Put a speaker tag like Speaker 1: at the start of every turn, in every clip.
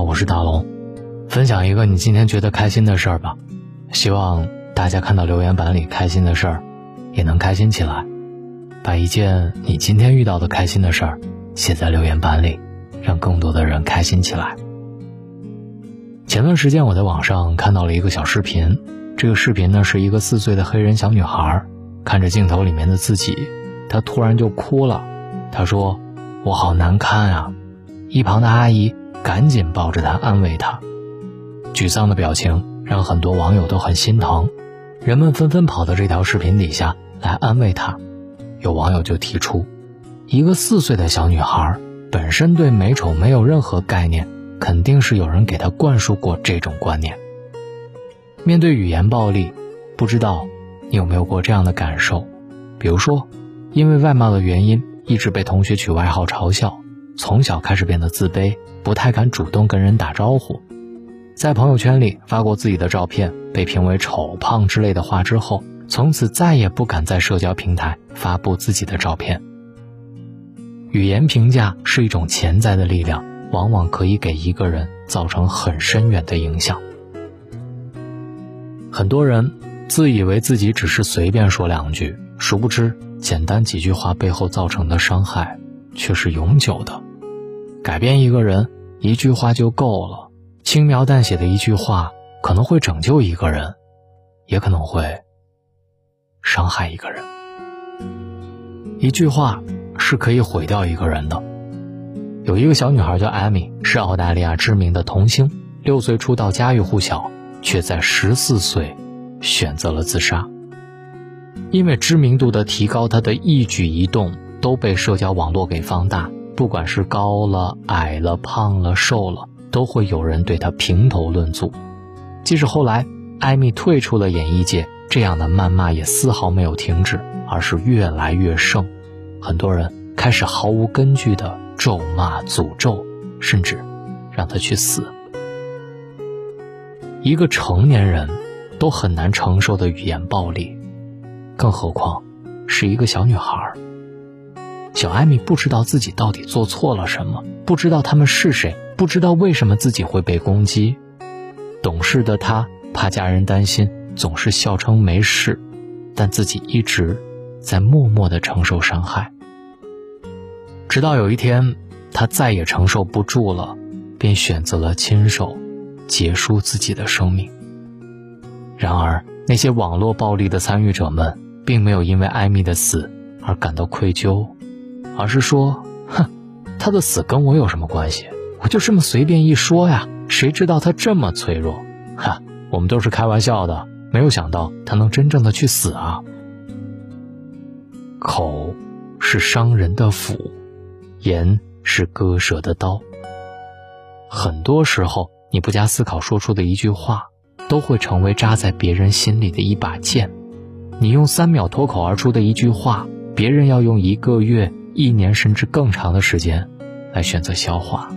Speaker 1: 我是大龙，分享一个你今天觉得开心的事儿吧。希望大家看到留言板里开心的事儿，也能开心起来。把一件你今天遇到的开心的事儿写在留言板里，让更多的人开心起来。前段时间我在网上看到了一个小视频，这个视频呢是一个四岁的黑人小女孩，看着镜头里面的自己，她突然就哭了。她说：“我好难堪啊！”一旁的阿姨。赶紧抱着他安慰他，沮丧的表情让很多网友都很心疼，人们纷纷跑到这条视频底下来安慰他。有网友就提出，一个四岁的小女孩本身对美丑没有任何概念，肯定是有人给她灌输过这种观念。面对语言暴力，不知道你有没有过这样的感受？比如说，因为外貌的原因，一直被同学取外号嘲笑。从小开始变得自卑，不太敢主动跟人打招呼，在朋友圈里发过自己的照片，被评为丑、胖之类的话之后，从此再也不敢在社交平台发布自己的照片。语言评价是一种潜在的力量，往往可以给一个人造成很深远的影响。很多人自以为自己只是随便说两句，殊不知简单几句话背后造成的伤害却是永久的。改变一个人，一句话就够了。轻描淡写的一句话，可能会拯救一个人，也可能会伤害一个人。一句话是可以毁掉一个人的。有一个小女孩叫艾米，是澳大利亚知名的童星，六岁出道，家喻户晓，却在十四岁选择了自杀。因为知名度的提高，她的一举一动都被社交网络给放大。不管是高了、矮了、胖了、瘦了，都会有人对他评头论足。即使后来艾米退出了演艺界，这样的谩骂也丝毫没有停止，而是越来越盛。很多人开始毫无根据的咒骂、诅咒，甚至让他去死。一个成年人都很难承受的语言暴力，更何况是一个小女孩。小艾米不知道自己到底做错了什么，不知道他们是谁，不知道为什么自己会被攻击。懂事的她怕家人担心，总是笑称没事，但自己一直在默默的承受伤害。直到有一天，她再也承受不住了，便选择了亲手结束自己的生命。然而，那些网络暴力的参与者们并没有因为艾米的死而感到愧疚。而是说，哼，他的死跟我有什么关系？我就这么随便一说呀，谁知道他这么脆弱？哈，我们都是开玩笑的，没有想到他能真正的去死啊！口是伤人的斧，言是割舍的刀。很多时候，你不加思考说出的一句话，都会成为扎在别人心里的一把剑。你用三秒脱口而出的一句话，别人要用一个月。一年甚至更长的时间，来选择消化。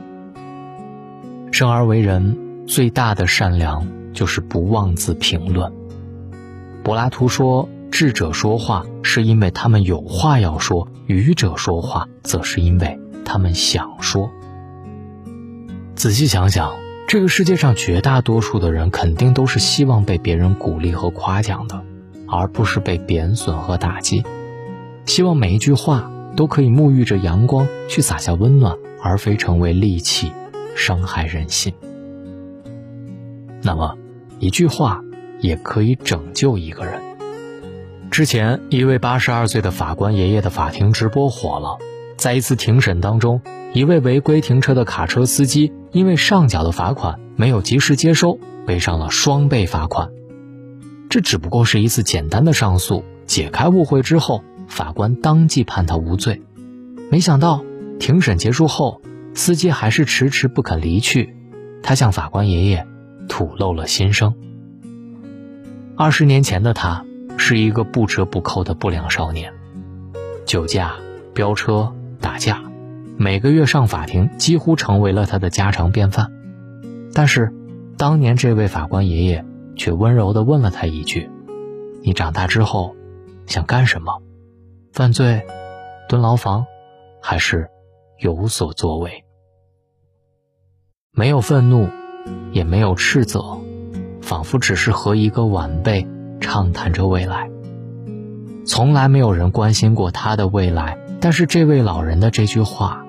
Speaker 1: 生而为人，最大的善良就是不妄自评论。柏拉图说：“智者说话是因为他们有话要说，愚者说话则是因为他们想说。”仔细想想，这个世界上绝大多数的人肯定都是希望被别人鼓励和夸奖的，而不是被贬损和打击。希望每一句话。都可以沐浴着阳光去洒下温暖，而非成为利器，伤害人心。那么，一句话也可以拯救一个人。之前，一位八十二岁的法官爷爷的法庭直播火了。在一次庭审当中，一位违规停车的卡车司机因为上缴的罚款没有及时接收，背上了双倍罚款。这只不过是一次简单的上诉，解开误会之后。法官当即判他无罪，没想到庭审结束后，司机还是迟迟不肯离去。他向法官爷爷吐露了心声。二十年前的他是一个不折不扣的不良少年，酒驾、飙车、打架，每个月上法庭几乎成为了他的家常便饭。但是，当年这位法官爷爷却温柔地问了他一句：“你长大之后想干什么？”犯罪，蹲牢房，还是有所作为？没有愤怒，也没有斥责，仿佛只是和一个晚辈畅谈着未来。从来没有人关心过他的未来，但是这位老人的这句话，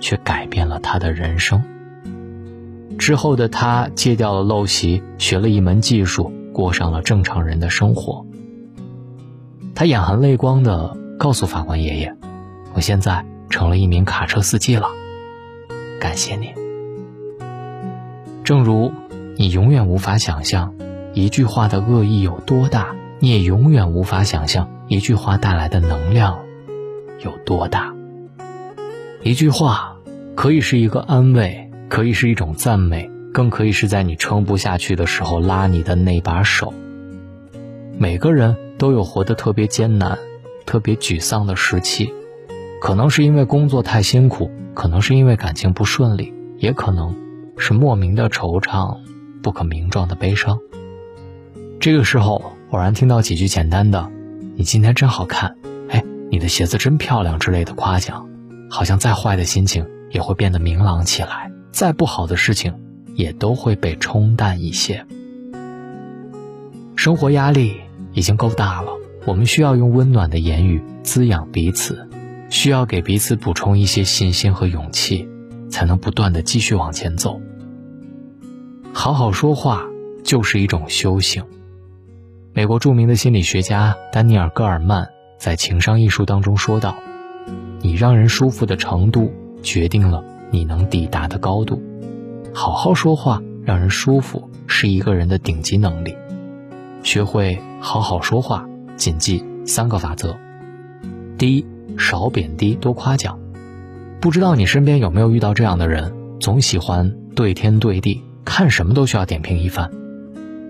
Speaker 1: 却改变了他的人生。之后的他戒掉了陋习，学了一门技术，过上了正常人的生活。他眼含泪光的告诉法官爷爷：“我现在成了一名卡车司机了，感谢你。”正如你永远无法想象一句话的恶意有多大，你也永远无法想象一句话带来的能量有多大。一句话可以是一个安慰，可以是一种赞美，更可以是在你撑不下去的时候拉你的那把手。每个人。都有活得特别艰难、特别沮丧的时期，可能是因为工作太辛苦，可能是因为感情不顺利，也可能是莫名的惆怅、不可名状的悲伤。这个时候，偶然听到几句简单的“你今天真好看”，“哎，你的鞋子真漂亮”之类的夸奖，好像再坏的心情也会变得明朗起来，再不好的事情也都会被冲淡一些。生活压力。已经够大了，我们需要用温暖的言语滋养彼此，需要给彼此补充一些信心和勇气，才能不断的继续往前走。好好说话就是一种修行。美国著名的心理学家丹尼尔·戈尔曼在《情商》一书当中说道：“你让人舒服的程度，决定了你能抵达的高度。好好说话让人舒服，是一个人的顶级能力。”学会好好说话，谨记三个法则：第一，少贬低，多夸奖。不知道你身边有没有遇到这样的人，总喜欢对天对地，看什么都需要点评一番。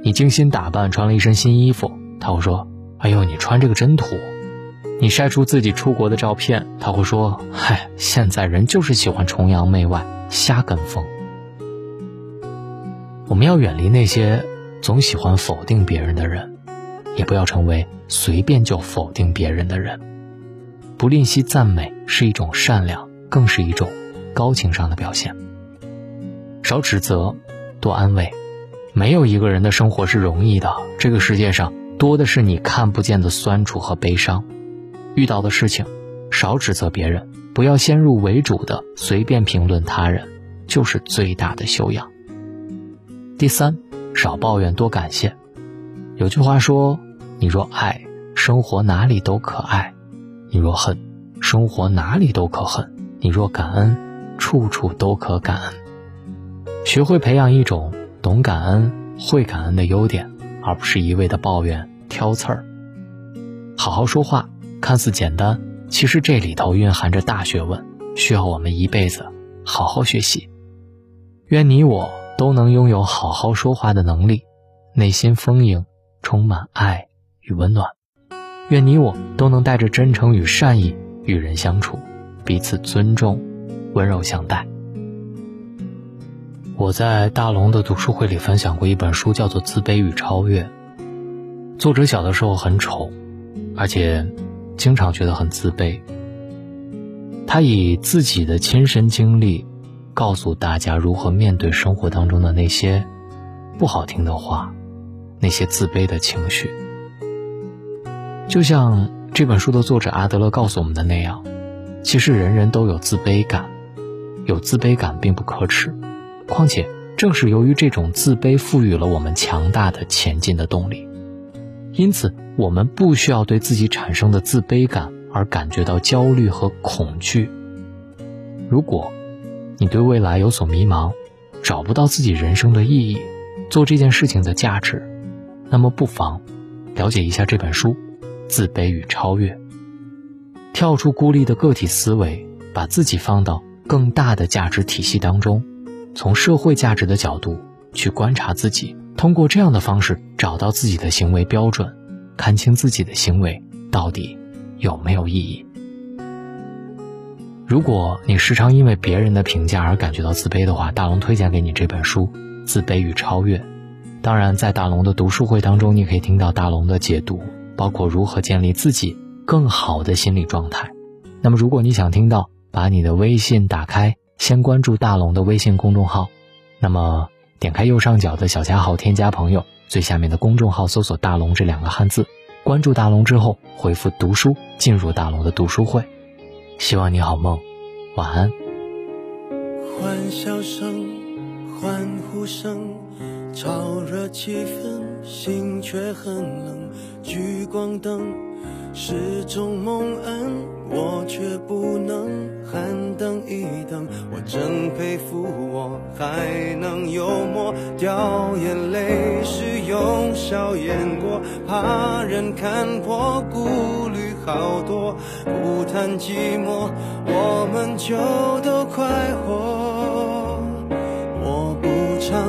Speaker 1: 你精心打扮，穿了一身新衣服，他会说：“哎呦，你穿这个真土。”你晒出自己出国的照片，他会说：“嗨，现在人就是喜欢崇洋媚外，瞎跟风。”我们要远离那些。总喜欢否定别人的人，也不要成为随便就否定别人的人。不吝惜赞美是一种善良，更是一种高情商的表现。少指责，多安慰。没有一个人的生活是容易的，这个世界上多的是你看不见的酸楚和悲伤。遇到的事情，少指责别人，不要先入为主的随便评论他人，就是最大的修养。第三。少抱怨，多感谢。有句话说：“你若爱，生活哪里都可爱；你若恨，生活哪里都可恨；你若感恩，处处都可感恩。”学会培养一种懂感恩、会感恩的优点，而不是一味的抱怨、挑刺儿。好好说话，看似简单，其实这里头蕴含着大学问，需要我们一辈子好好学习。愿你我。都能拥有好好说话的能力，内心丰盈，充满爱与温暖。愿你我都能带着真诚与善意与人相处，彼此尊重，温柔相待。我在大龙的读书会里分享过一本书，叫做《自卑与超越》。作者小的时候很丑，而且经常觉得很自卑。他以自己的亲身经历。告诉大家如何面对生活当中的那些不好听的话，那些自卑的情绪。就像这本书的作者阿德勒告诉我们的那样，其实人人都有自卑感，有自卑感并不可耻。况且正是由于这种自卑，赋予了我们强大的前进的动力。因此，我们不需要对自己产生的自卑感而感觉到焦虑和恐惧。如果，你对未来有所迷茫，找不到自己人生的意义，做这件事情的价值，那么不妨了解一下这本书《自卑与超越》，跳出孤立的个体思维，把自己放到更大的价值体系当中，从社会价值的角度去观察自己，通过这样的方式找到自己的行为标准，看清自己的行为到底有没有意义。如果你时常因为别人的评价而感觉到自卑的话，大龙推荐给你这本书《自卑与超越》。当然，在大龙的读书会当中，你可以听到大龙的解读，包括如何建立自己更好的心理状态。那么，如果你想听到，把你的微信打开，先关注大龙的微信公众号，那么，点开右上角的小加号，添加朋友，最下面的公众号搜索“大龙”这两个汉字，关注大龙之后回复“读书”进入大龙的读书会。希望你好梦，晚安。
Speaker 2: 欢笑声，欢呼声，炒热气氛，心却很冷。聚光灯。是种蒙恩，我却不能喊等一等。我真佩服，我还能幽默，掉眼泪是用笑掩过，怕人看破，顾虑好多。不谈寂寞，我们就都快活。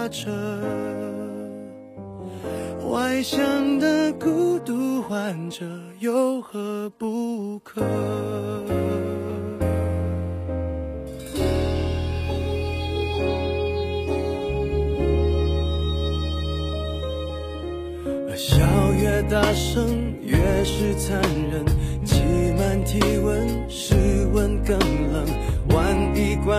Speaker 2: 拉扯。外向的孤独患者有何不可？笑越大声，越是残忍。挤满体温，室温更冷。万一关